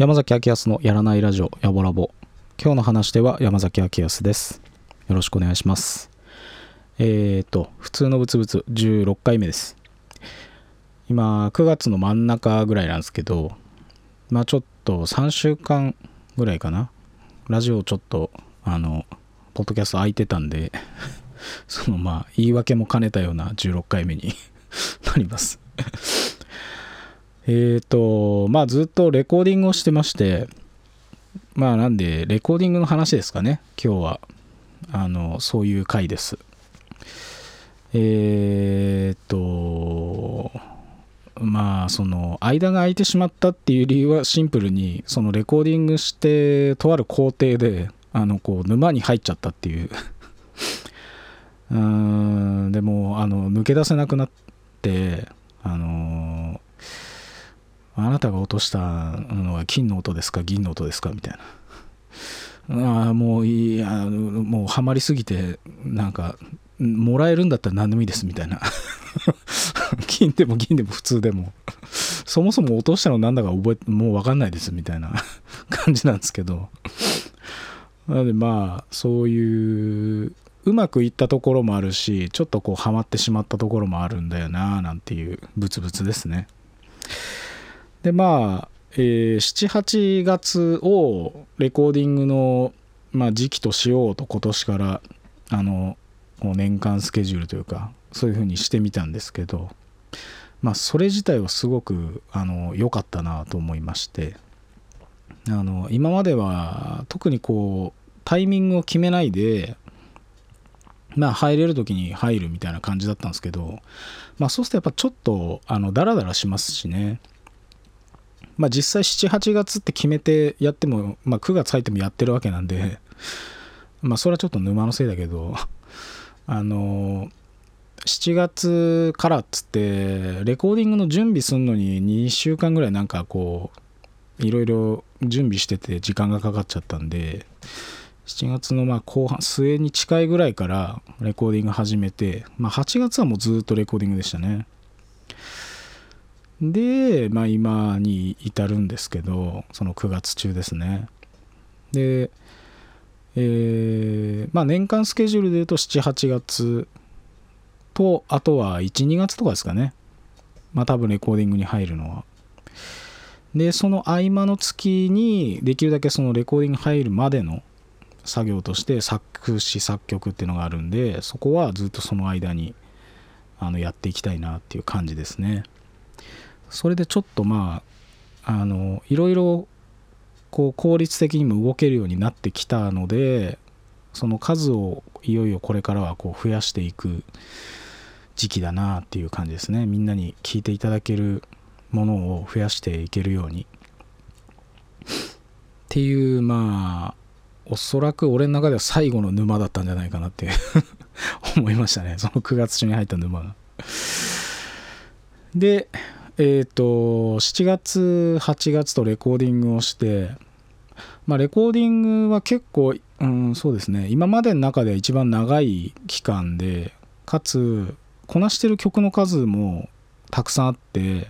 山崎明康のやらないラジオやぼラボ。今日の話では山崎明康です。よろしくお願いします。えーと普通のブツブツ16回目です。今9月の真ん中ぐらいなんですけどまあちょっと3週間ぐらいかな。ラジオちょっとあのポッドキャスト空いてたんで そのまあ言い訳も兼ねたような16回目に なります。えっとまあずっとレコーディングをしてましてまあなんでレコーディングの話ですかね今日は。あのそういう回です。えっとまあその間が空いてしまったっていう理由はシンプルにそのレコーディングしてとある工程であのこう沼に入っちゃったっていう。うんでもあの抜け出せなくなってあのあなたが落としたのは金の音ですか銀の音ですかみたいな。ああもういいやもうハマりすぎてなんかもらえるんだったら何でもいいですみたいな。金でも銀でも普通でも。そもそも落としたのなんだか覚えもう分かんないですみたいな。感じなんですけど。なのでまあそういううまくいったところもあるしちょっとこうハマってしまったところもあるんだよななんていうブツブツですね。でまあ、えー、78月をレコーディングの、まあ、時期としようと今年からあの年間スケジュールというかそういうふうにしてみたんですけどまあそれ自体はすごくあの良かったなと思いましてあの今までは特にこうタイミングを決めないでまあ入れる時に入るみたいな感じだったんですけどまあそうするとやっぱちょっとあのダラダラしますしね。まあ実際78月って決めてやっても、まあ、9月入ってもやってるわけなんでまあそれはちょっと沼のせいだけどあの7月からっつってレコーディングの準備するのに2週間ぐらいなんかこういろいろ準備してて時間がかかっちゃったんで7月のまあ後半末に近いぐらいからレコーディング始めて、まあ、8月はもうずっとレコーディングでしたね。で、まあ、今に至るんですけどその9月中ですね。でえー、まあ年間スケジュールで言うと78月とあとは12月とかですかね。まあ多分レコーディングに入るのは。でその合間の月にできるだけそのレコーディング入るまでの作業として作詞作曲っていうのがあるんでそこはずっとその間にあのやっていきたいなっていう感じですね。それでちょっとまああのいろいろこう効率的にも動けるようになってきたのでその数をいよいよこれからはこう増やしていく時期だなっていう感じですね。みんなに聞いていただけるものを増やしていけるように。っていうまあおそらく俺の中では最後の沼だったんじゃないかなって 思いましたね。その9月中に入った沼が。でえっ、ー、と7月8月とレコーディングをしてまあレコーディングは結構、うん、そうですね今までの中では一番長い期間でかつこなしてる曲の数もたくさんあって、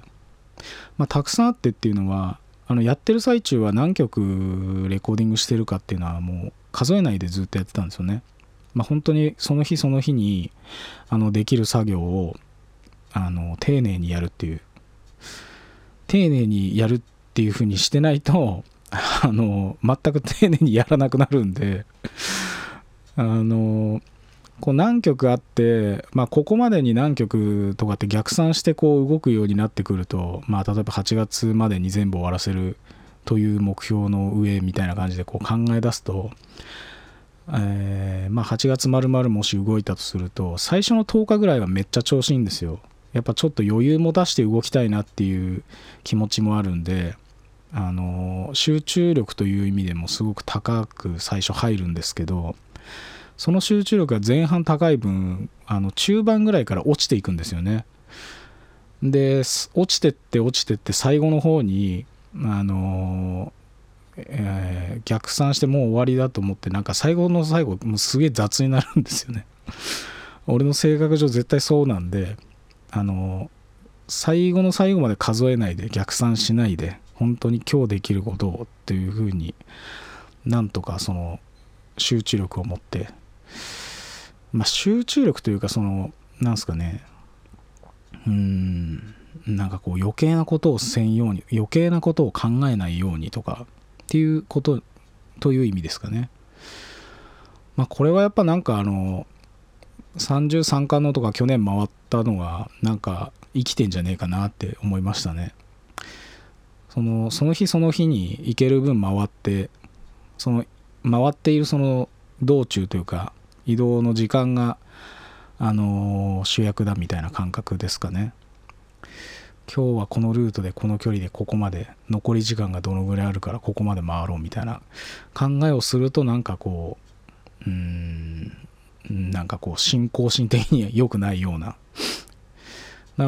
まあ、たくさんあってっていうのはあのやってる最中は何曲レコーディングしてるかっていうのはもう数えないでずっとやってたんですよね。まあ、本当にその日その日にあのできる作業をあの丁寧にやるっていう丁寧にやるっていう風にしてないと あの全く丁寧にやらなくなるんであのこう何曲あって、まあ、ここまでに何曲とかって逆算してこう動くようになってくると、まあ、例えば8月までに全部終わらせるという目標の上みたいな感じでこう考え出すと、えー、まあ、8月丸々もし動いたとすると最初の10日ぐらいはめっちゃ調子いいんですよ。やっぱちょっと余裕も出して動きたいなっていう気持ちもあるんであの集中力という意味でもすごく高く最初入るんですけどその集中力が前半高い分あの中盤ぐらいから落ちていくんですよね。で落ちてって落ちてって最後の方にあのえー、逆算してもう終わりだと思ってなんか最後の最後もうすげえ雑になるんですよね。俺の性格上絶対そうなんであの最後の最後まで数えないで逆算しないで本当に今日できることをっていうふうになんとかその集中力を持ってまあ集中力というかそのなんすかねうんなんかこう余計なことをせんように余計なことを考えないようにとかっていうことという意味ですかね。まあこれはやっぱなんかあの33巻のとか去年回ったのがなんか生きてんじゃねえかなって思いましたね。そのその日その日に行ける分回ってその回っているその道中というか移動の時間があの、主役だみたいな感覚ですかね。今日はこのルートでこの距離でここまで残り時間がどのぐらいあるからここまで回ろうみたいな考えをするとなんかこううんなんかこう信仰心的には良くないような。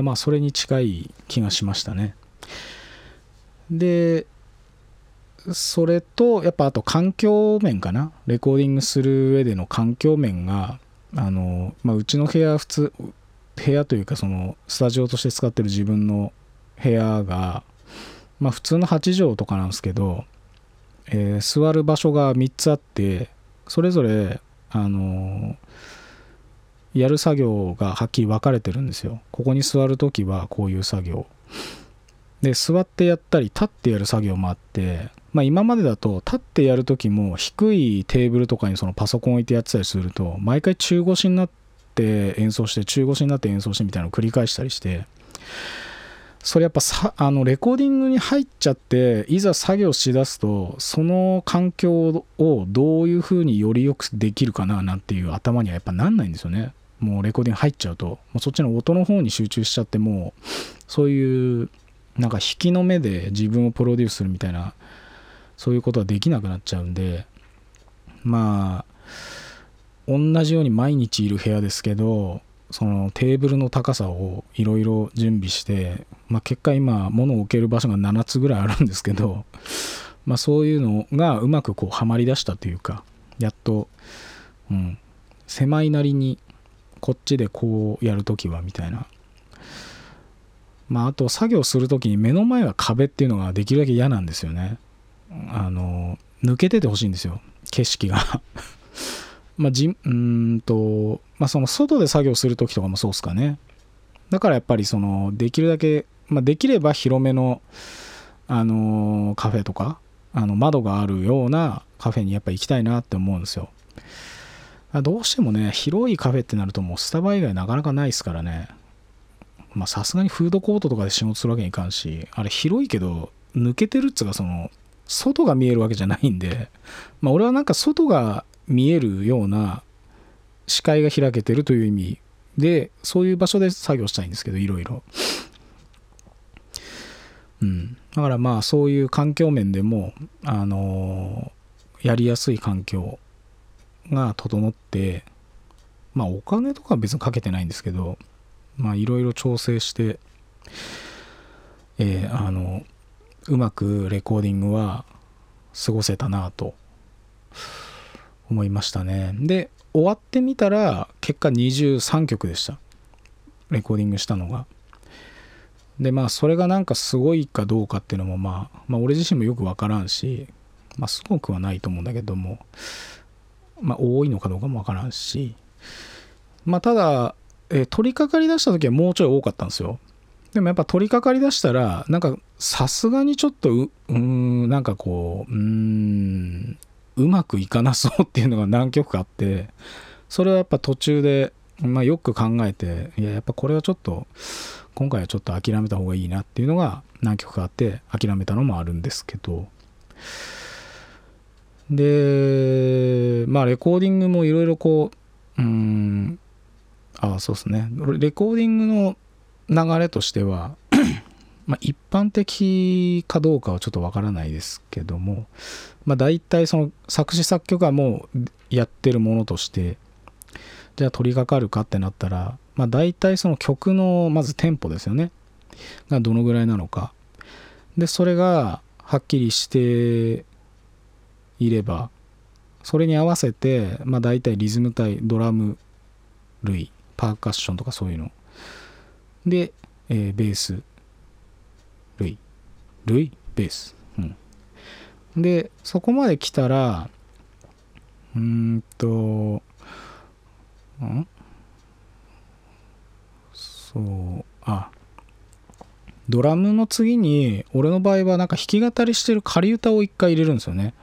まあそれに近い気がしましたね。でそれとやっぱあと環境面かな。レコーディングする上での環境面があの、まあ、うちの部屋普通部屋というかそのスタジオとして使ってる自分の部屋が、まあ、普通の8畳とかなんですけど、えー、座る場所が3つあってそれぞれあのやる作業がはっきり分かれてるんですよ。ここに座る時はこういう作業で座ってやったり立ってやる作業もあってまあ、今までだと立ってやる時も低いテーブルとかにそのパソコン置いてやってたりすると毎回中腰になって演奏して中腰になって演奏してみたいなのを繰り返したりしてそれやっぱさあのレコーディングに入っちゃっていざ作業しだすとその環境をどういうふうによりよくできるかななんていう頭にはやっぱなんないんですよね。もうレコーディング入っちゃうともうそっちの音の方に集中しちゃってもうそういうなんか引きの目で自分をプロデュースするみたいなそういうことはできなくなっちゃうんでまあ同じように毎日いる部屋ですけどそのテーブルの高さをいろいろ準備して、まあ、結果今物を置ける場所が7つぐらいあるんですけど、まあ、そういうのがうまくこうはまりだしたというかやっと、うん、狭いなりにこっちでこうやるときはみたいな。まああと作業するときに目の前が壁っていうのができるだけ嫌なんですよね。あの抜けててほしいんですよ。景色が。まあじうんとまあその外で作業する時とかもそうっすかね。だからやっぱりそのできるだけ、まあ、できれば広めのあのカフェとかあの窓があるようなカフェにやっぱ行きたいなって思うんですよ。どうしてもね広いカフェってなるともうスタバ以外なかなかないですからね。まあさすがにフードコートとかで仕事するわけにいかんしあれ広いけど抜けてるっつうかその外が見えるわけじゃないんで、まあ、俺はなんか外が見えるような視界が開けてるという意味でそういう場所で作業したいんですけどいろいろ。うん、だからまあそういう環境面でも、あのー、やりやすい環境が整ってまあお金とかは別にかけてないんですけどまあいろいろ調整してえー、あのうまくレコーディングは過ごせたなと思いましたね。で終わってみたら結果23曲でした。レコーディングしたのが。でまあそれがなんかすごいかどうかっていうのもまあ、まあ、俺自身もよく分からんしまあすごくはないと思うんだけどもまあ多いのかどうかも分からんし。まあただ、え取り掛かりだした時はもうちょい多かったんですよ。でもやっぱ取り掛かりだしたらなんかさすがにちょっとううんなんかこううーんうまくいかなそうっていうのが何曲かあってそれはやっぱ途中で、まあ、よく考えていややっぱこれはちょっと今回はちょっと諦めた方がいいなっていうのが何曲かあって諦めたのもあるんですけど。でまあレコーディングもいろいろこううんああそうですね。レコーディングの流れとしてはまあ一般的かどうかはちょっとわからないですけども、まあ、大体その作詞作曲はもうやってるものとしてじゃあ取り掛かるかってなったら、まあ、大体その曲のまずテンポですよね。がどのぐらいなのか。でそれがはっきりしていればそれに合わせて、まあ、大体リズム体ドラム類パーカッションとかそういうの。で、えー、ベース。類類ベース、うん、でそこまで来たらうーんとんそうあドラムの次に俺の場合はなんか弾き語りしてる仮歌を一回入れるんですよね。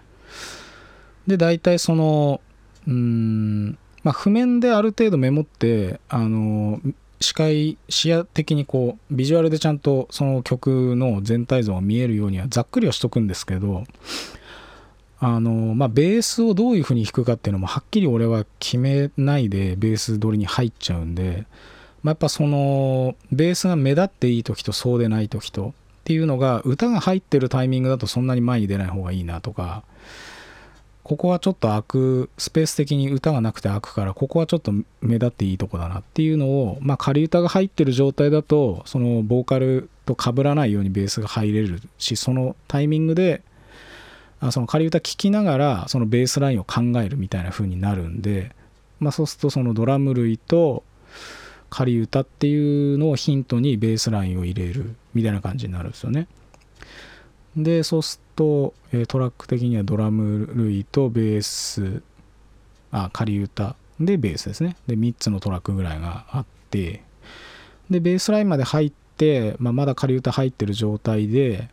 で大体そのうーんまあ譜面である程度メモってあの視界視野的にこうビジュアルでちゃんとその曲の全体像が見えるようにはざっくりはしとくんですけどあのまあベースをどういう風に弾くかっていうのもはっきり俺は決めないでベース取りに入っちゃうんで、まあ、やっぱそのベースが目立っていい時とそうでない時とっていうのが歌が入ってるタイミングだとそんなに前に出ない方がいいなとかここはちょっと開くスペース的に歌がなくて開くからここはちょっと目立っていいとこだなっていうのをまあ仮歌が入ってる状態だとそのボーカルと被らないようにベースが入れるしそのタイミングであその仮歌聴きながらそのベースラインを考えるみたいな風になるんで、まあ、そうするとそのドラム類と仮歌っていうのをヒントにベースラインを入れるみたいな感じになるんですよね。でそうすると、えトラック的にはドラム類とベースあ仮歌。でベースですね。で3つのトラックぐらいがあって。でベースラインまで入って、まあ、まだ仮歌入ってる状態で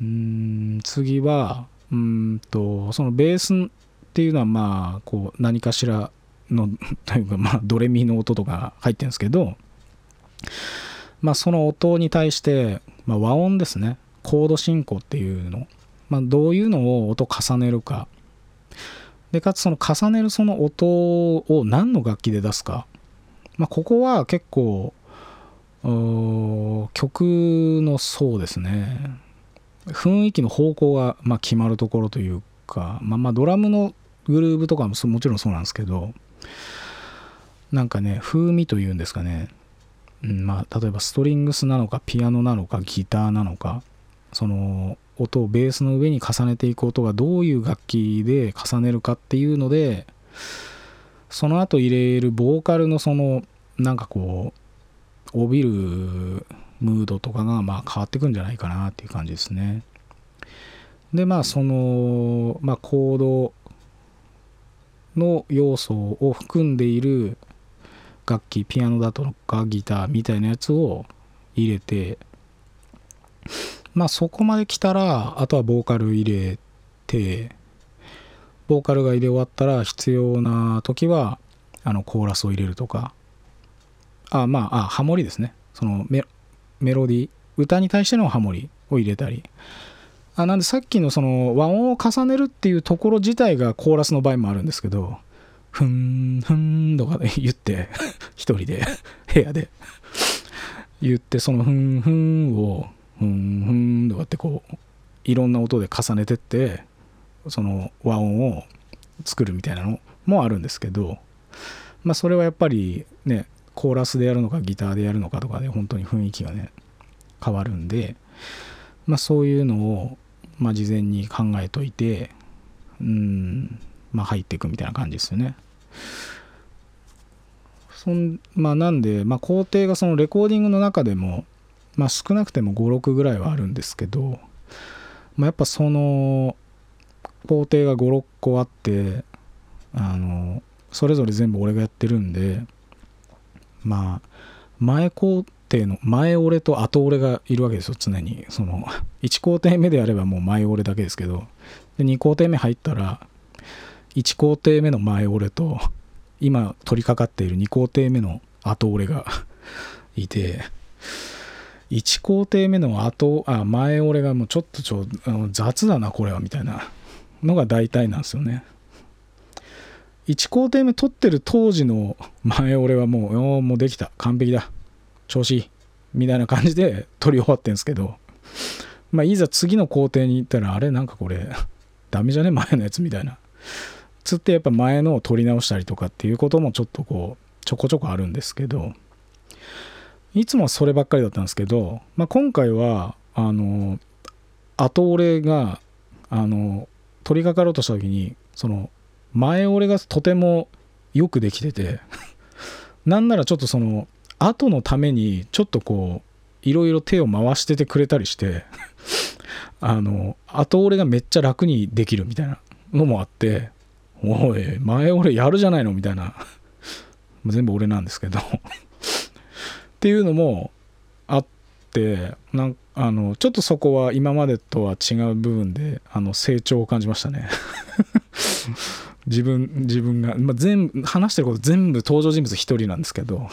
うん次はうんとそのベースっていうのはまあこう何かしらの というかまあドレミの音とか入ってるんですけどまあその音に対して、まあ、和音ですね。コード進行っていうの、まあ、どういうのを音重ねるか。でかつその重ねるその音を何の楽器で出すか、まあ、ここは結構曲のそうですね。雰囲気の方向がま決まるところというか、まあ、まあドラムのグルーブとかももちろんそうなんですけど。なんかね風味というんですかね、うん、まあ例えばストリングスなのかピアノなのかギターなのか。その音をベースの上に重ねていく音がどういう楽器で重ねるかっていうのでその後入れるボーカルのそのなんかこう帯びるムードとかがまあ変わってくんじゃないかなっていう感じですね。でまあその、まあ、コードの要素を含んでいる楽器ピアノだとかギターみたいなやつを入れてまあそこまで来たらあとはボーカル入れてボーカルが入れ終わったら必要な時はあのコーラスを入れるとか。あまああハモリですね。そのメロディ歌に対してのハモリを入れたり。あなんでさっきのその和音を重ねるっていうところ自体がコーラスの場合もあるんですけどふんふんとか言って 一人で部屋で。言ってそのふんふんをふんふんとかってこういろんな音で重ねてってその和音を作るみたいなのもあるんですけどまあそれはやっぱりねコーラスでやるのかギターでやるのかとかで本当に雰囲気がね変わるんでまあそういうのをまあ事前に考えといてうんまあ入っていくみたいな感じですよね。そんまあなんで、まあ、工程がそのレコーディングの中でも、まあ、少なくても56ぐらいはあるんですけど、まあ、やっぱその工程が56個あってあのそれぞれ全部俺がやってるんでまあ前工程の前俺と後俺がいるわけですよ常に。その1工程目であればもう前俺だけですけどで2工程目入ったら1工程目の前俺と今取り掛かっている2工程目の後俺が いて1工程目の後あ前俺がもうちょっとちょ雑だなこれはみたいな。のが大体なんですよね。1工程目取ってる当時の前俺はもうもうできた。完璧だ。調子いい。みたいな感じで取り終わってんですけど。まあいざ次の工程に行ったらあれなんかこれダメじゃね？前のやつみたいな。つってやっぱ前のを取り直したりとかっていうこともちょっとこうちょこちょこあるんですけど。いつもはそればっかりだったんですけど、まあ、今回はあの後俺があの取り掛かろうとした時にその前俺がとてもよくできてて なんならちょっとその後のためにちょっとこういろいろ手を回しててくれたりして あの後俺がめっちゃ楽にできるみたいなのもあっておい前俺やるじゃないのみたいな。全部俺なんですけど。っていうのもあってなんあのちょっとそこは今までとは違う部分であの成長を感じましたね。自分自分が、まあ、全部話してること全部登場人物1人なんですけど。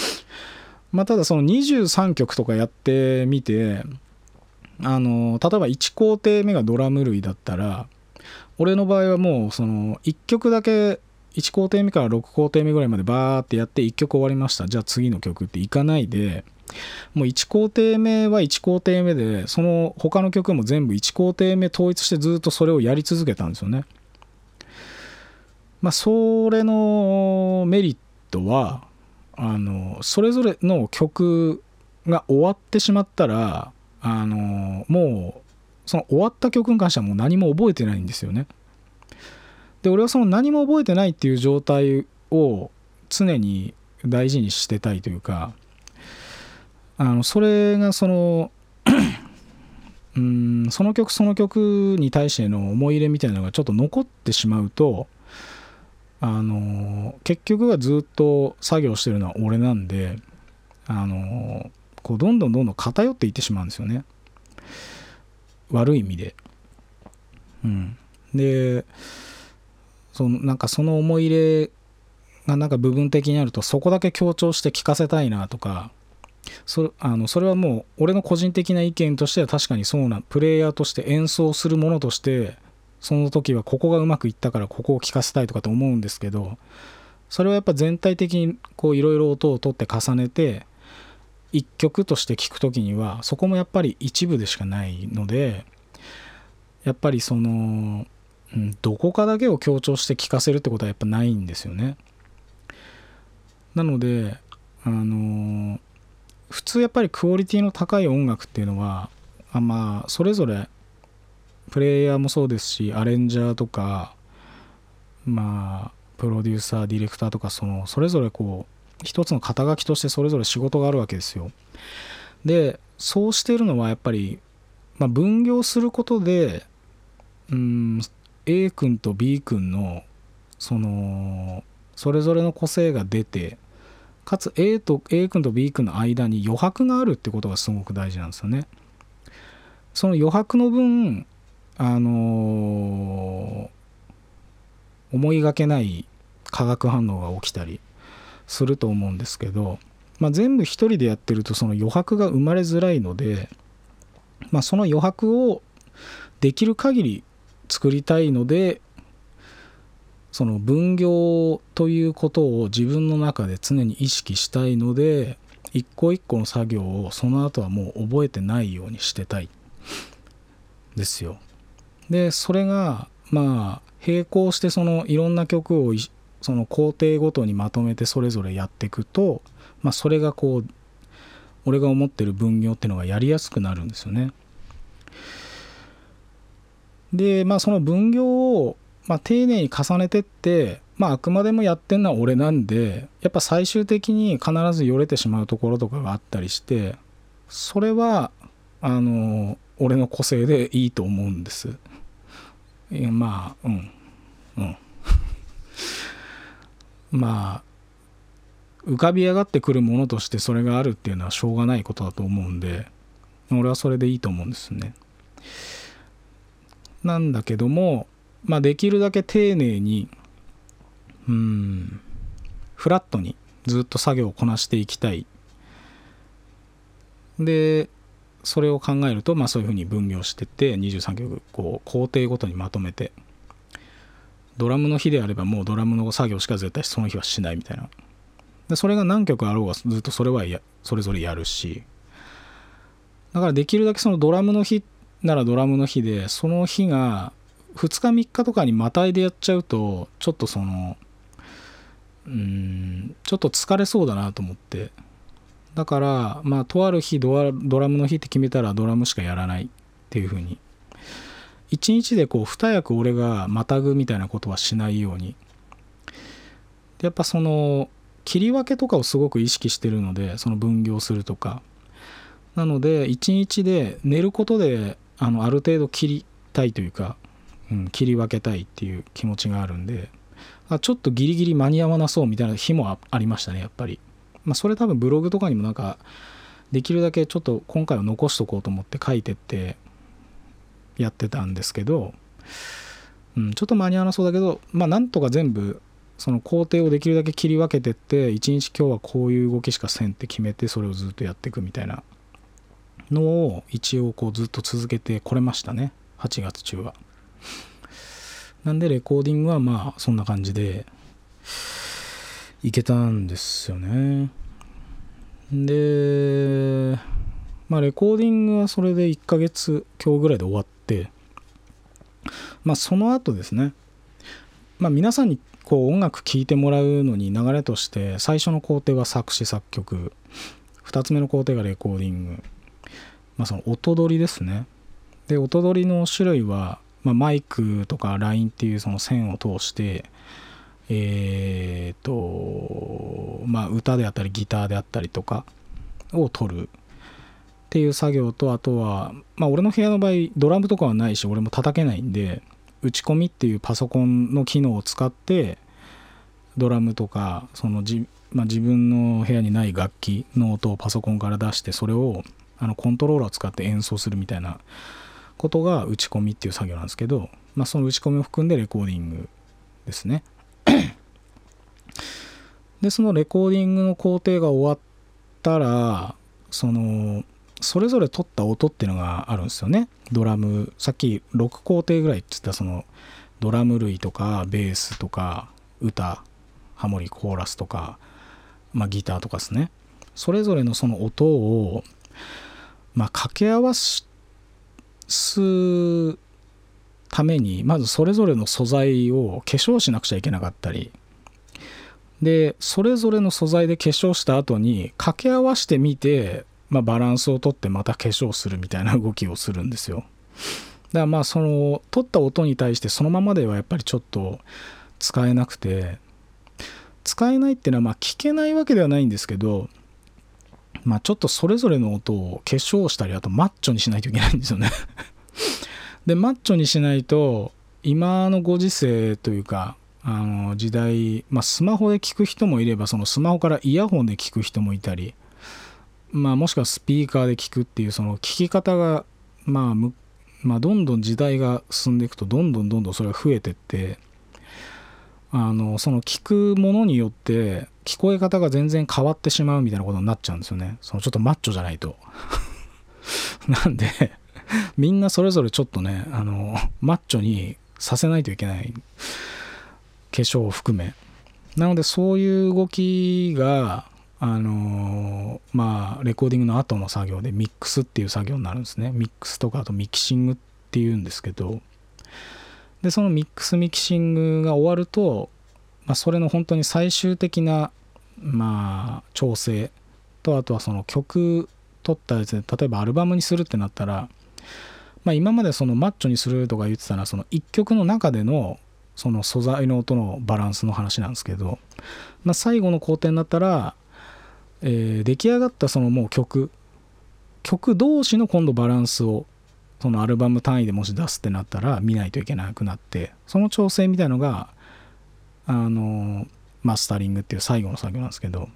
まあただその23曲とかやってみてあの例えば1工程目がドラム類だったら俺の場合はもうその1曲だけ1工程目から6工程目ぐらいまでバーってやって1曲終わりました。じゃあ次の曲っていかないで。もう1工程目は1工程目でその他の曲も全部1工程目統一してずっとそれをやり続けたんですよね。まあそれのメリットはあのそれぞれの曲が終わってしまったらあのもうその終わった曲に関してはもう何も覚えてないんですよね。で俺はその何も覚えてないっていう状態を常に大事にしてたいというかあのそれがその うんその曲その曲に対しての思い入れみたいなのがちょっと残ってしまうとあの結局はずっと作業してるのは俺なんであのこうどんどんどんどん偏っていってしまうんですよね悪い意味で。うん、でそのなんかその思い入れがなんか部分的にあるとそこだけ強調して聞かせたいなとかそあのそれはもう俺の個人的な意見としては確かにそうなプレイヤーとして演奏するものとしてその時はここがうまくいったからここを聞かせたいとかと思うんですけどそれはやっぱ全体的にこういろいろ音を取って重ねて一曲として聴く時にはそこもやっぱり一部でしかないのでやっぱりその、どこかだけを強調して聴かせるってことはやっぱないんですよね。なのであの普通やっぱりクオリティの高い音楽っていうのはあまあそれぞれプレイヤーもそうですしアレンジャーとかまあプロデューサーディレクターとかそのそれぞれこう一つの肩書きとしてそれぞれ仕事があるわけですよ。でそうしてるのはやっぱり、まあ、分業することでうん A 君と B 君のそのそれぞれの個性が出てかつ A と A 君と B 君の間に余白があるってことがすごく大事なんですよね。その余白の分あのー、思いがけない化学反応が起きたりすると思うんですけど、まあ、全部一人でやってるとその余白が生まれづらいので、まあ、その余白をできる限り作りたいのでその分業ということを自分の中で常に意識したいので一個一個の作業をその後はもう覚えてないようにしてたいですよ。でそれがまあ並行してそのいろんな曲をその工程ごとにまとめてそれぞれやっていくと、まあ、それがこう俺が思ってる分業っていうのがやりやすくなるんですよね。でまあその分業を、まあ、丁寧に重ねてってまああくまでもやってんのは俺なんでやっぱ最終的に必ずよれてしまうところとかがあったりしてそれはあの俺の個性でいいと思うんです。まあうんうん まあ浮かび上がってくるものとしてそれがあるっていうのはしょうがないことだと思うんで俺はそれでいいと思うんですね。なんだけども、まあ、できるだけ丁寧にうんフラットにずっと作業をこなしていきたい。でそれを考えると、まあ、そういうふうに分業してって23曲こう工程ごとにまとめてドラムの日であればもうドラムの作業しか絶対その日はしないみたいなでそれが何曲あろうがずっとそれはやそれぞれやるしだからできるだけそのドラムの日ならドラムの日でその日が2日3日とかにまたいでやっちゃうとちょっとそのうんちょっと疲れそうだなと思って。だからまあとある日ドラムの日って決めたらドラムしかやらない。っていう風に。一日でこう二役俺がまたぐみたいなことはしないように。やっぱその切り分けとかをすごく意識してるのでその分業するとか。なので一日で寝ることであのある程度切りたいというか、うん、切り分けたいっていう気持ちがあるんであちょっとギリギリ間に合わなそうみたいな日もありましたねやっぱり、まあ、それ多分ブログとかにもなんかできるだけちょっと今回は残しとこうと思って書いてってやってたんですけど、うん、ちょっと間に合わなそうだけどまあなんとか全部その工程をできるだけ切り分けてって一日今日はこういう動きしかせんって決めてそれをずっとやっていくみたいなのを一応こうずっと続けてこれましたね。8月中は。なんでレコーディングはまあそんな感じでいけたんですよね。でまあレコーディングはそれで1ヶ月今日ぐらいで終わってまあその後ですね。まあ皆さんにこう音楽聴いてもらうのに流れとして最初の工程は作詞作曲。2つ目の工程がレコーディング。まあその音取りですね。で音取りの種類は、まあ、マイクとか LINE っていうその線を通してえっ、とまあ歌であったりギターであったりとかを取るっていう作業とあとはまあ俺の部屋の場合ドラムとかはないし俺も叩けないんで打ち込みっていうパソコンの機能を使ってドラムとかそのじ、まあ、自分の部屋にない楽器の音をパソコンから出してそれをあのコントローラーを使って演奏するみたいなことが打ち込みっていう作業なんですけど、まあ、その打ち込みを含んでレコーディングですね。でそのレコーディングの工程が終わったらそのそれぞれ取った音っていうのがあるんですよね。ドラムさっき6工程ぐらいって言ったそのドラム類とかベースとか歌ハモリコーラスとか、まあ、ギターとかですね。それぞれのその音を、まあ、掛け合わすためにまずそれぞれの素材を化粧しなくちゃいけなかったりでそれぞれの素材で化粧した後に掛け合わせてみてまあ、バランスをとってまた化粧するみたいな動きをするんですよ。だからまあその取った音に対してそのままではやっぱりちょっと使えなくて使えないっていうのはまあ聞けないわけではないんですけどまあちょっとそれぞれの音を化粧したりあとマッチョにしないといけないんですよね。でマッチョにしないと今のご時世というかあの時代、まあ、スマホで聞く人もいればそのスマホからイヤホンで聞く人もいたりまあ、もしくはスピーカーで聞くっていうその聞き方が、まあ、まあ、どんどん時代が進んでいくとどんどんどんどんそれが増えてってあのその聞くものによって聞こえ方が全然変わってしまうみたいなことになっちゃうんですよね。そのちょっとマッチョじゃないと。なんでみんなそれぞれちょっとねあのマッチョにさせないといけない。化粧を含め。なのでそういう動きがあの、まあレコーディングの後の作業でミックスっていう作業になるんですね。ミックスとかあとミキシングっていうんですけど。でそのミックスミキシングが終わると、まあ、それの本当に最終的なまあ調整とあとはその曲取ったやつで例えばアルバムにするってなったら、まあ、今までそのマッチョにするとか言ってたのはその1曲の中でのその素材の音のバランスの話なんですけど、まあ、最後の工程になったらえー、出来上がったそのもう曲曲同士の今度バランスをそのアルバム単位でもし出すってなったら見ないといけなくなってその調整みたいのがあのマスタリングっていう最後の作業なんですけど。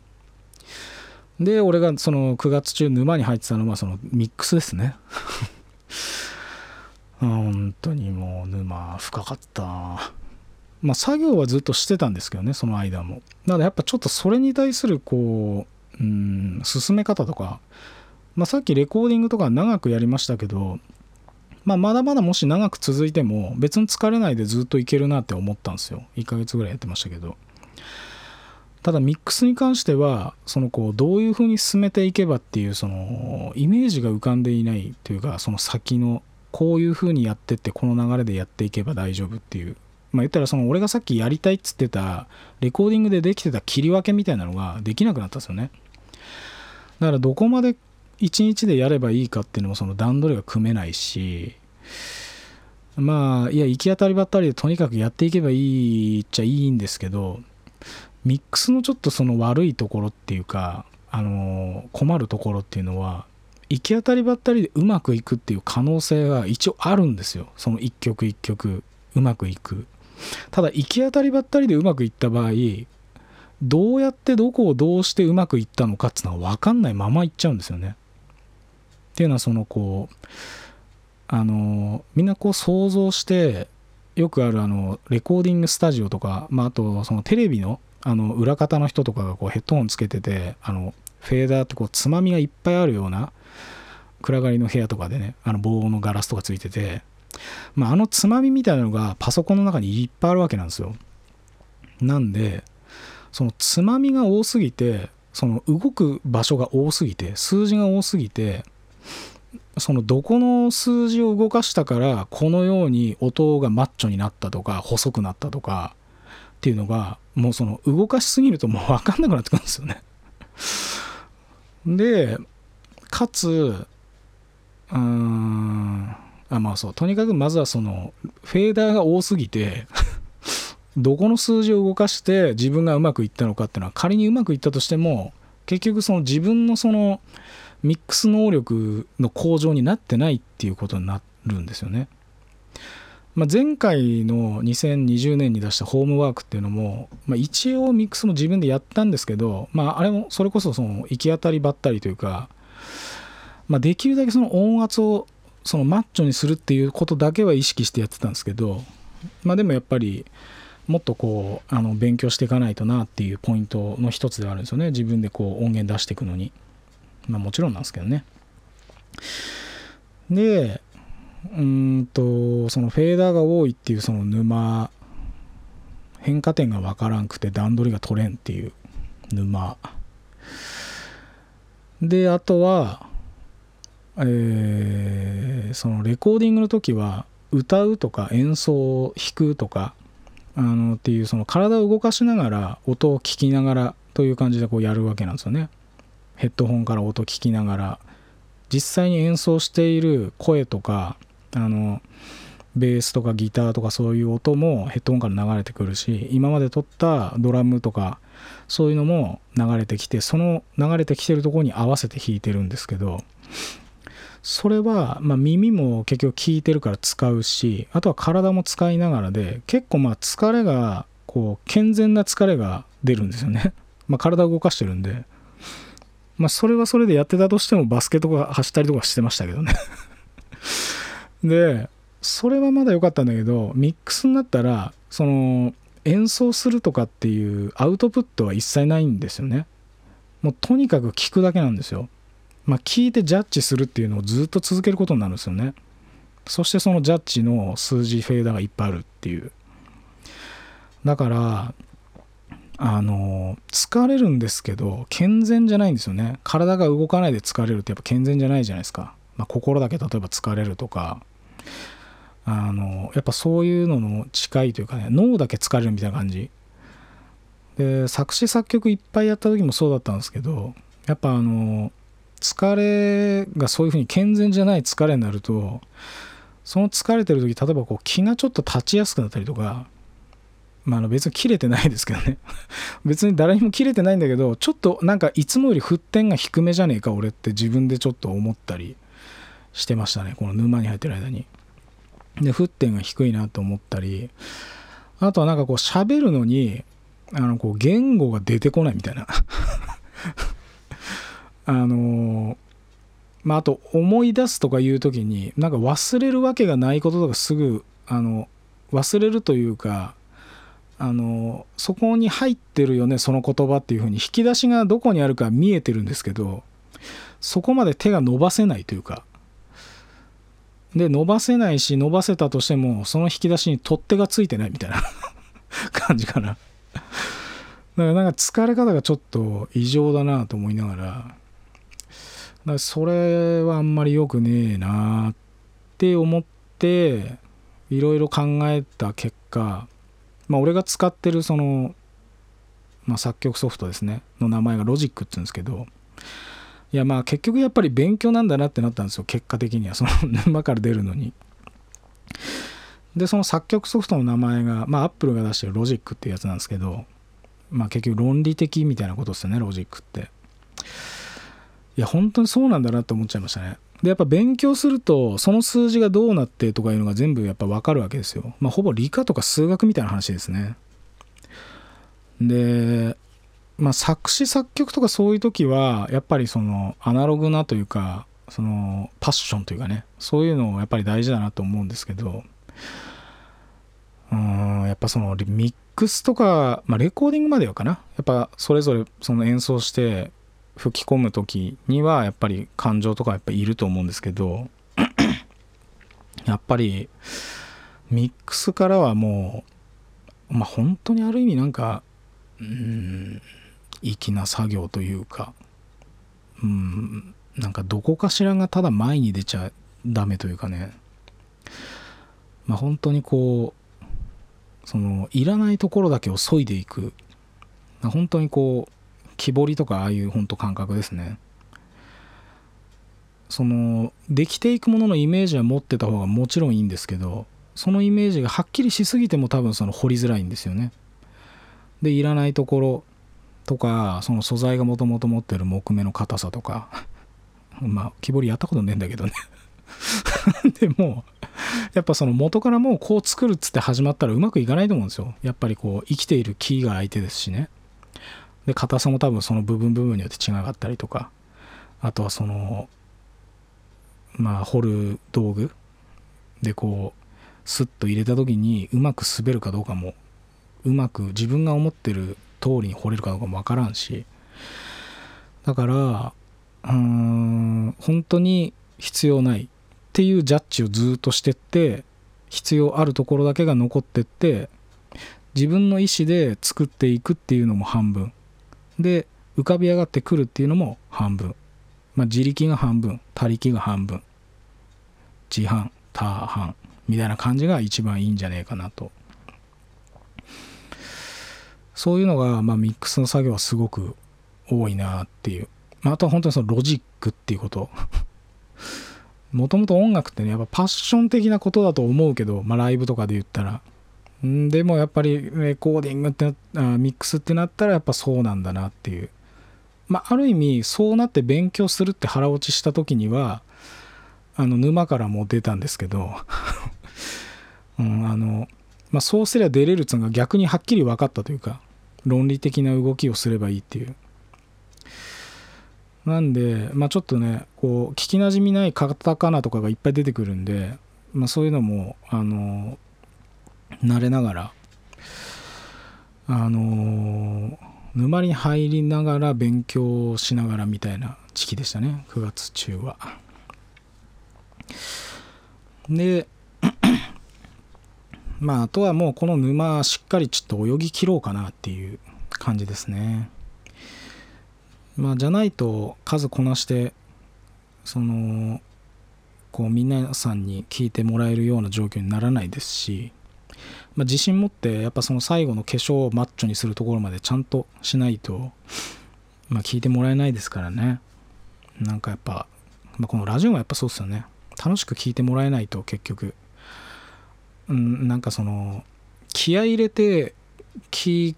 で俺がその9月中沼に入ってたのはそのミックスですね。本当にもう沼深かった。まあ作業はずっとしてたんですけどねその間も。だからやっぱちょっとそれに対するこううん進め方とか、まあ、さっきレコーディングとか長くやりましたけど、まあ、まだまだもし長く続いても別に疲れないでずっといけるなって思ったんですよ。1ヶ月ぐらいやってましたけど。ただミックスに関してはそのこうどういうふうに進めていけばっていうそのイメージが浮かんでいないというかその先のこういうふうにやってってこの流れでやっていけば大丈夫っていう。まあ、言ったらその俺がさっきやりたいっつってたレコーディングでできてた切り分けみたいなのができなくなったんですよね。だからどこまで1日でやればいいかっていうのもその段取りが組めないしまあいや行き当たりばったりでとにかくやっていけばいいっちゃいいんですけどミックスのちょっとその悪いところっていうかあの困るところっていうのは行き当たりばったりでうまくいくっていう可能性が一応あるんですよ。その一曲一曲うまくいく。ただ行き当たりばったりでうまくいった場合どうやってどこをどうしてうまくいったのかっていうのは分かんないままいっちゃうんですよね。っていうのはそのこうあのみんなこう想像してよくあるあのレコーディングスタジオとか、まあ、あとそのテレビのあの裏方の人とかがこうヘッドホンつけててあのフェーダーってこうつまみがいっぱいあるような暗がりの部屋とかでねあの棒のガラスとかついてて、まあ、あのつまみみたいなのがパソコンの中にいっぱいあるわけなんですよ。なんでそのつまみが多すぎてその動く場所が多すぎて数字が多すぎてそのどこの数字を動かしたからこのように音がマッチョになったとか細くなったとかっていうのがもうその動かしすぎるともう分かんなくなってくるんですよね。でかつうんあまあそうとにかくまずはそのフェーダーが多すぎてどこの数字を動かして自分がうまくいったのかっていうのは仮にうまくいったとしても結局その自分のそのミックス能力の向上になってないっていうことになるんですよね。まあ、前回の2020年に出したホームワークっていうのも、まあ、一応ミックスも自分でやったんですけど、まあ、あれもそれこそその行き当たりばったりというか、まあ、できるだけその音圧をそのマッチョにするっていうことだけは意識してやってたんですけど、まあ、でもやっぱりもっとこうあの勉強していかないとなっていうポイントの一つではあるんですよね自分でこう音源出していくのに。まあもちろんなんですけどね。で、うんと、そのフェーダーが多いっていうその沼、変化点がわからんくて段取りが取れんっていう沼。で、あとは、えー、そのレコーディングの時は歌うとか演奏を弾くとかあのっていうその体を動かしながら音を聞きながらという感じでこうやるわけなんですよね。ヘッドホンから音聞きながら実際に演奏している声とかあのベースとかギターとかそういう音もヘッドホンから流れてくるし今まで撮ったドラムとかそういうのも流れてきてその流れてきてるところに合わせて弾いてるんですけどそれは、まあ、耳も結局聞いてるから使うしあとは体も使いながらで結構まあ疲れがこう健全な疲れが出るんですよね。まあ、体を動かしてるんでまあ、それはそれでやってたとしてもバスケとか走ったりとかしてましたけどね で、それはまだ良かったんだけど、ミックスになったら、その、演奏するとかっていうアウトプットは一切ないんですよね。もうとにかく聞くだけなんですよ。まあ、聞いてジャッジするっていうのをずっと続けることになるんですよね。そしてそのジャッジの数字フェーダーがいっぱいあるっていう。だから、あの疲れるんですけど健全じゃないんですよね。体が動かないで疲れるってやっぱ健全じゃないじゃないですか、まあ、心だけ例えば疲れるとか。あのやっぱそういうのの近いというかね脳だけ疲れるみたいな感じ。で作詞作曲いっぱいやった時もそうだったんですけどやっぱあの疲れがそういうふうに健全じゃない疲れになるとその疲れてる時例えばこう気がちょっと立ちやすくなったりとかまあ、の別に切れてないですけどね。別に誰にも切れてないんだけどちょっとなんかいつもより沸点が低めじゃねえか俺って自分でちょっと思ったりしてましたね。この沼に入ってる間に。で沸点が低いなと思ったりあとはなんかこう喋るのにあのこう言語が出てこないみたいな。あのまああと思い出すとかいう時になんか忘れるわけがないこととかすぐあの忘れるというかあのそこに入ってるよねその言葉っていうふうに引き出しがどこにあるか見えてるんですけどそこまで手が伸ばせないというか。で伸ばせないし伸ばせたとしてもその引き出しに取っ手がついてないみたいな 感じかな。だからなんか疲れ方がちょっと異常だなと思いながらだからそれはあんまり良くねえなって思っていろいろ考えた結果まあ、俺が使ってるその、まあ、作曲ソフトですねの名前がロジックって言うんですけどいやまあ結局やっぱり勉強なんだなってなったんですよ結果的には。その 沼から出るのに。でその作曲ソフトの名前がまあ Apple が出してるロジックっていうやつなんですけどまあ結局論理的みたいなことですよねロジックって。いや本当にそうなんだなって思っちゃいましたね。でやっぱ勉強するとその数字がどうなってとかいうのが全部やっぱ分かるわけですよ。まあほぼ理科とか数学みたいな話ですね。でまあ作詞作曲とかそういう時はやっぱりそのアナログなというかそのパッションというかね。そういうのをやっぱり大事だなと思うんですけど。うんやっぱそのミックスとか、まあ、レコーディングまではかな。やっぱそれぞれその演奏して吹き込む時にはやっぱり感情とかやっぱいると思うんですけど やっぱりミックスからはもうまあ本当にある意味なんかうん粋な作業というかうんなんかどこかしらがただ前に出ちゃダメというかね。まあ本当にこうそのいらないところだけを削いでいく。本当にこう木彫りとかああいう本当感覚ですね。そのできていくもののイメージは持ってた方がもちろんいいんですけどそのイメージがはっきりしすぎても多分その掘りづらいんですよね。でいらないところとかその素材がもともと持ってる木目の硬さとか まあ木彫りやったことねえんだけどね。でもやっぱその元からもうこう作るっつって始まったらうまくいかないと思うんですよ。やっぱりこう生きている木が相手ですしね。で硬さも多分その部分部分によって違かったりとかあとはそのまあ掘る道具でこうスッと入れた時にうまく滑るかどうかもうまく自分が思ってる通りに掘れるかどうかも分からんしだからうーん本当に必要ないっていうジャッジをずっとしてって必要あるところだけが残ってって自分の意思で作っていくっていうのも半分。で浮かび上がってくるっていうのも半分、まあ、自力が半分他力が半分。自半他半みたいな感じが一番いいんじゃねえかなと。そういうのが、まあ、ミックスの作業はすごく多いなっていう、まあ、あとは本当にそのロジックっていうこと。もともと音楽ってねやっぱパッション的なことだと思うけど、まあ、ライブとかで言ったら。でもやっぱりレコーディングってあミックスってなったらやっぱそうなんだなっていう。まあある意味そうなって勉強するって腹落ちした時にはあの沼からも出たんですけど、うん、あのまあそうすりゃ出れるっつうのが逆にはっきり分かったというか論理的な動きをすればいいっていう。なんでまあちょっとねこう聞きなじみないカタカナとかがいっぱい出てくるんでまあそういうのもあの慣れながらあの沼に入りながら勉強しながらみたいな時期でしたね9月中は。で まああとはもうこの沼しっかりちょっと泳ぎ切ろうかなっていう感じですね。まあじゃないと数こなしてそのこう皆さんに聞いてもらえるような状況にならないですしまあ、自信持ってやっぱその最後の化粧をマッチョにするところまでちゃんとしないと、まあ、聞いてもらえないですからね。なんかやっぱ、まあ、このラジオもやっぱそうですよね。楽しく聞いてもらえないと結局。うんなんかその気合入れて聞い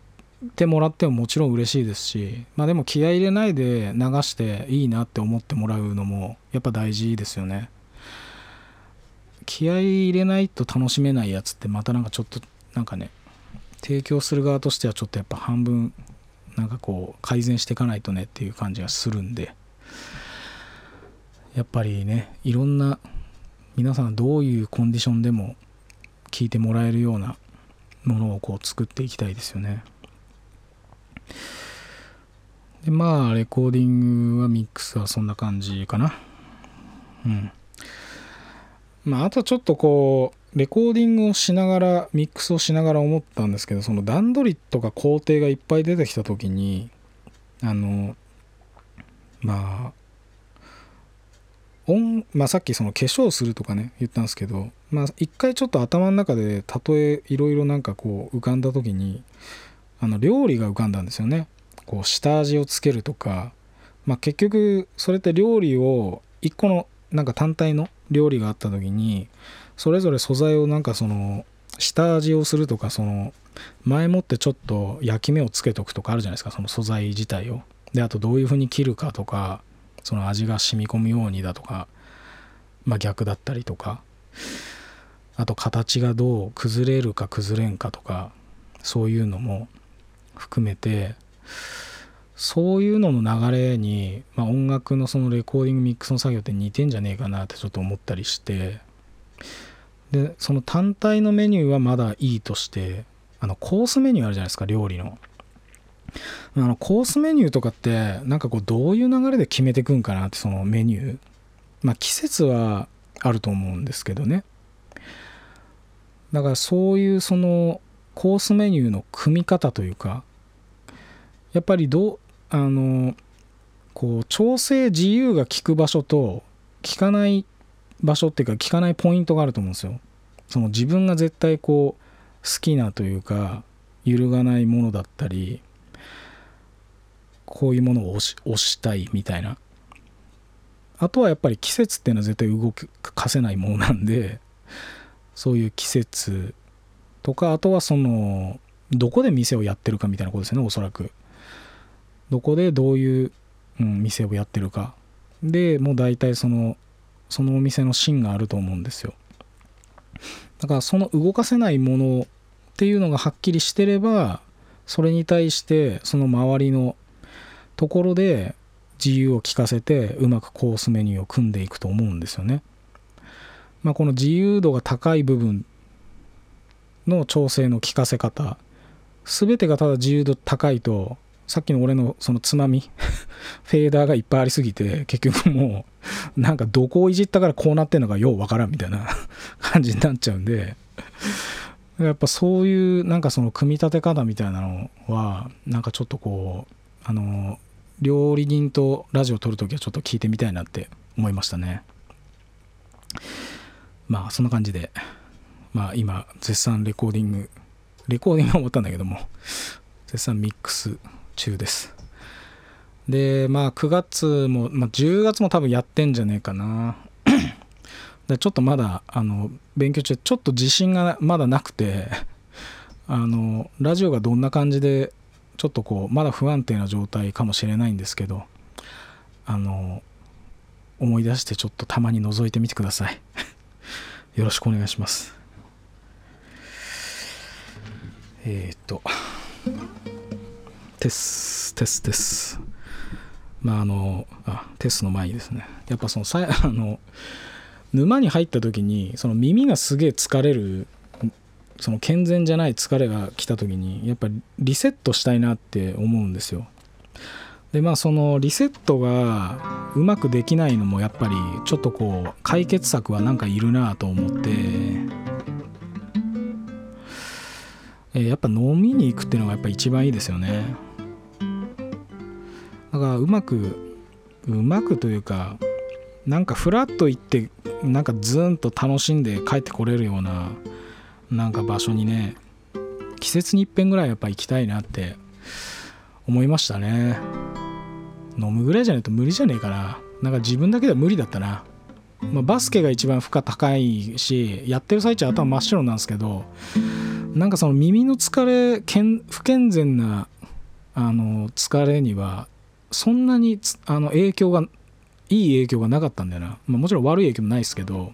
てもらってももちろん嬉しいですしまあでも気合入れないで流していいなって思ってもらうのもやっぱ大事ですよね。気合い入れないと楽しめないやつってまたなんかちょっとなんかね提供する側としてはちょっとやっぱ半分なんかこう改善していかないとねっていう感じがするんでやっぱりねいろんな皆さんどういうコンディションでも聞いてもらえるようなものをこう作っていきたいですよね。でまあレコーディングはミックスはそんな感じかな。うん。まあ、あとちょっとこうレコーディングをしながらミックスをしながら思ったんですけどその段取りとか工程がいっぱい出てきた時にあのまあ音まあ、さっきその化粧するとかね言ったんですけどまあ一回ちょっと頭の中で例えいろいろなんかこう浮かんだ時にあの料理が浮かんだんですよね。こう下味をつけるとかまあ結局それって料理を一個のなんか単体の料理があった時にそれぞれ素材をなんかその下味をするとかその前もってちょっと焼き目をつけとくとかあるじゃないですかその素材自体を。であとどういう風に切るかとかその味が染み込むようにだとか、まあ、逆だったりとか。あと形がどう崩れるか崩れんかとかそういうのも含めてそういうのの流れに、まあ、音楽のそのレコーディングミックスの作業って似てんじゃねえかなってちょっと思ったりして。でその単体のメニューはまだいいとしてあのコースメニューあるじゃないですか料理の。あのコースメニューとかってなんかこうどういう流れで決めてくんかなってそのメニュー。まあ季節はあると思うんですけどね。だからそういうそのコースメニューの組み方というかやっぱりどうあのこう調整自由が効く場所と効かない場所っていうか効かないポイントがあると思うんですよ。その自分が絶対こう好きなというか揺るがないものだったりこういうものを押し押したいみたいなあとはやっぱり季節っていうのは絶対動かせないものなんでそういう季節とかあとはそのどこで店をやってるかみたいなことですよねおそらくどこでどういう、うん、店をやってるかでもう大体そのそのお店の芯があると思うんですよだからその動かせないものっていうのがはっきりしてればそれに対してその周りのところで自由を利かせてうまくコースメニューを組んでいくと思うんですよね。まあ、この自由度が高い部分の調整の効かせ方全てがただ自由度高いとさっきの俺のそのつまみ フェーダーがいっぱいありすぎて結局もうなんかどこをいじったからこうなってんのかようわからんみたいな 感じになっちゃうんでやっぱそういうなんかその組み立て方みたいなのはなんかちょっとこうあの料理人とラジオを撮るときはちょっと聞いてみたいなって思いましたね。まあそんな感じでまあ今絶賛レコーディングレコーディングは思ったんだけども絶賛ミックス中です。でまあ9月も、まあ、10月も多分やってんじゃねえかな。でちょっとまだあの勉強中ちょっと自信がまだなくてあのラジオがどんな感じでちょっとこうまだ不安定な状態かもしれないんですけどあの思い出してちょっとたまに覗いてみてください。よろしくお願いします。えー、っと。テステステス。まああのあテスの前にですね。やっぱそのさあの沼に入った時にその耳がすげえ疲れるその健全じゃない疲れが来た時にやっぱりリセットしたいなって思うんですよ。でまあそのリセットがうまくできないのもやっぱりちょっとこう解決策はなんかいるなと思って。えやっぱ飲みに行くっていうのがやっぱ一番いいですよね。だからうまくうまくというかなんかフラッと行ってなんかズーンと楽しんで帰ってこれるようななんか場所にね季節に一遍ぐらいやっぱ行きたいなって思いましたね。飲むぐらいじゃないと無理じゃねえかな。なんか自分だけでは無理だったな、まあ、バスケが一番負荷高いしやってる最中頭真っ白なんですけどなんかその耳の疲れ不健全なあの疲れにはそんなにあの影響がいい影響がなかったんだよな、まあ、もちろん悪い影響もないですけど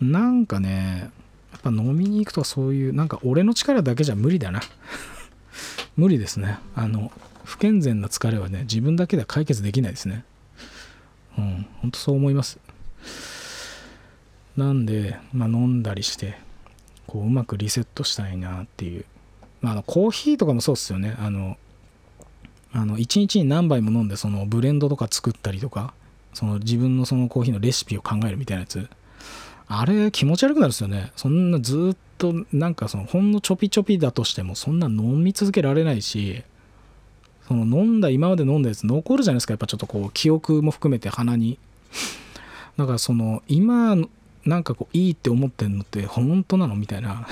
なんかねやっぱ飲みに行くとかそういうなんか俺の力だけじゃ無理だな。無理ですね。あの不健全な疲れはね自分だけでは解決できないですね。うん本当そう思います。なんで、まあ、飲んだりしてこううまくリセットしたいなっていう、まあ、あのコーヒーとかもそうっすよね。あのあの1日に何杯も飲んでそのブレンドとか作ったりとかその自分のそのコーヒーのレシピを考えるみたいなやつあれ気持ち悪くなるんですよね。そんなずっとなんかそのほんのちょぴちょぴだとしてもそんな飲み続けられないし、その飲んだ今まで飲んだやつ残るじゃないですか。やっぱちょっとこう記憶も含めて鼻に。だからその今なんかこういいって思ってんのって本当なのみたいな。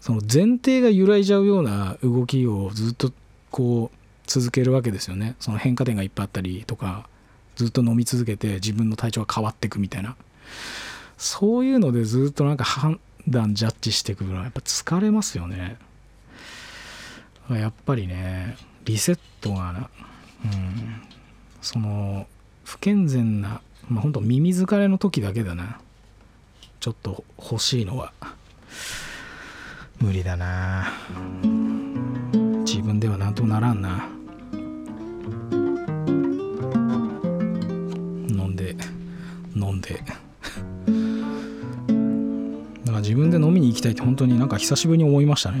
その前提が揺らいじゃうような動きをずっとこう続けるわけですよね。その変化点がいっぱいあったりとか、ずっと飲み続けて自分の体調が変わっていくみたいな。そういうのでずっとなんか判断ジャッジしていくのはやっぱ疲れますよねやっぱりねリセットがな、うん、その不健全なまあほんと耳疲れの時だけだなちょっと欲しいのは無理だな自分ではなんとならんな。飲んで飲んで。だから自分で飲みに行きたいって本当になんか久しぶりに思いましたね。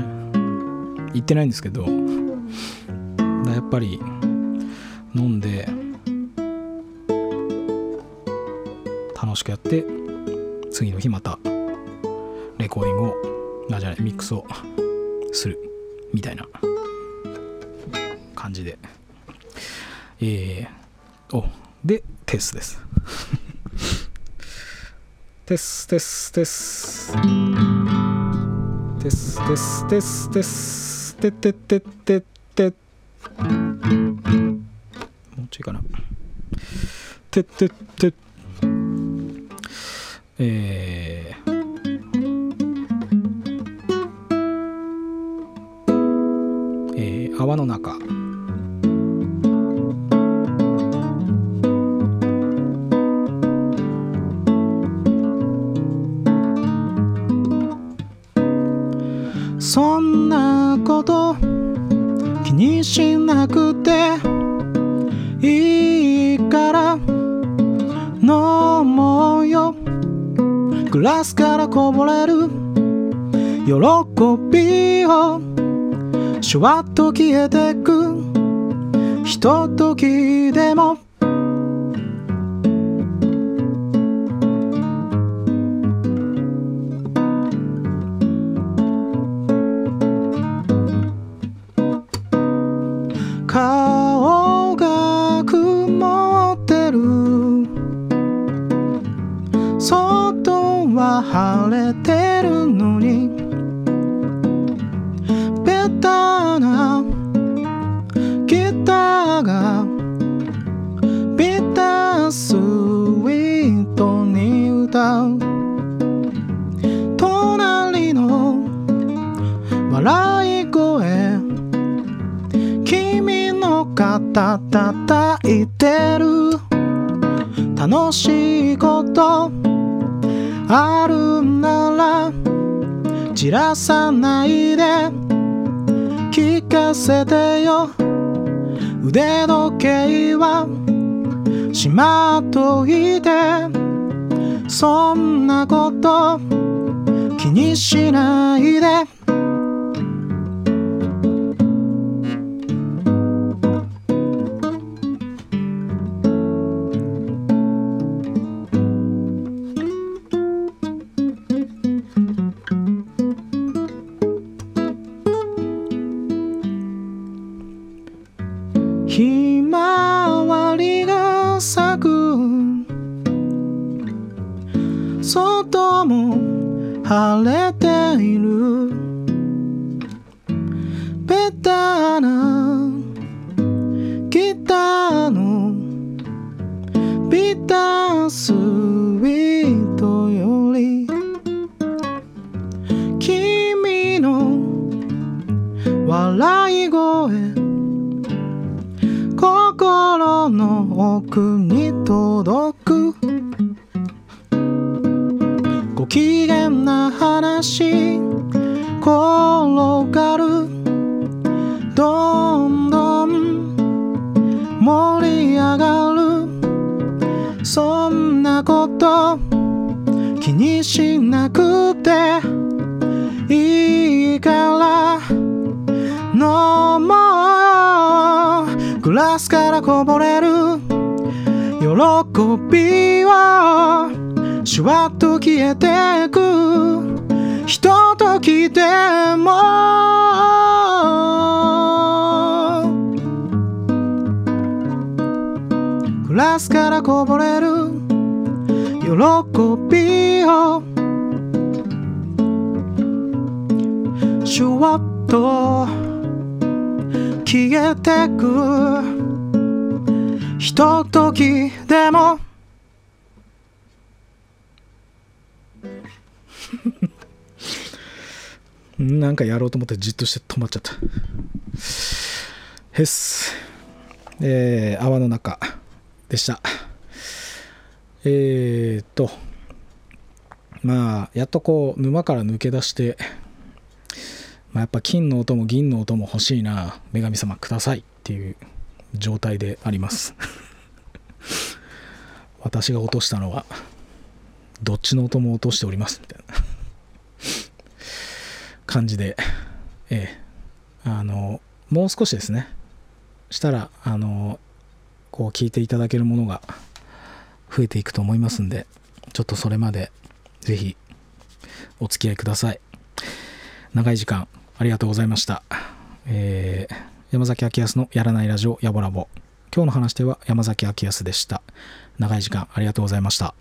行ってないんですけど。やっぱり飲んで楽しくやって次の日またレコーディングをあじゃないミックスをするみたいな。感じで。えー、おでテスです。テステステス。テステステステス。テテテテテ。もうちょいかな。てってってえー。えー泡の中。こと気にしなくていいから飲もうよ。グラスからこぼれる。喜びを。シュワッと消えてく。ひとときでも外も晴れている。ベタなギターのビタースイートより君の笑い声。心の奥に機嫌な話転がる。どんどん盛り上がる。そんなこと気にしなくていいから飲もう。グラスからこぼれる。喜びはシュワッと消えてく。ひとときでも。グラスからこぼれる。喜びを。シュワッと消えてく。ひとときでも。なんかやろうと思ってじっとして止まっちゃった。へっす。えー、泡の中でした。えー、っとまあやっとこう沼から抜け出してまあ、やっぱ金の音も銀の音も欲しいな。女神様くださいっていう状態であります。私が落としたのはどっちの音も落としておりますみたいな。感じでええあのもう少しですねしたらあのこう聞いていただけるものが増えていくと思いますんでちょっとそれまで是非お付き合いください長い時間ありがとうございました。えー、山崎明康のやらないラジオやぼらぼ。今日の話では山崎明康でした。長い時間ありがとうございました。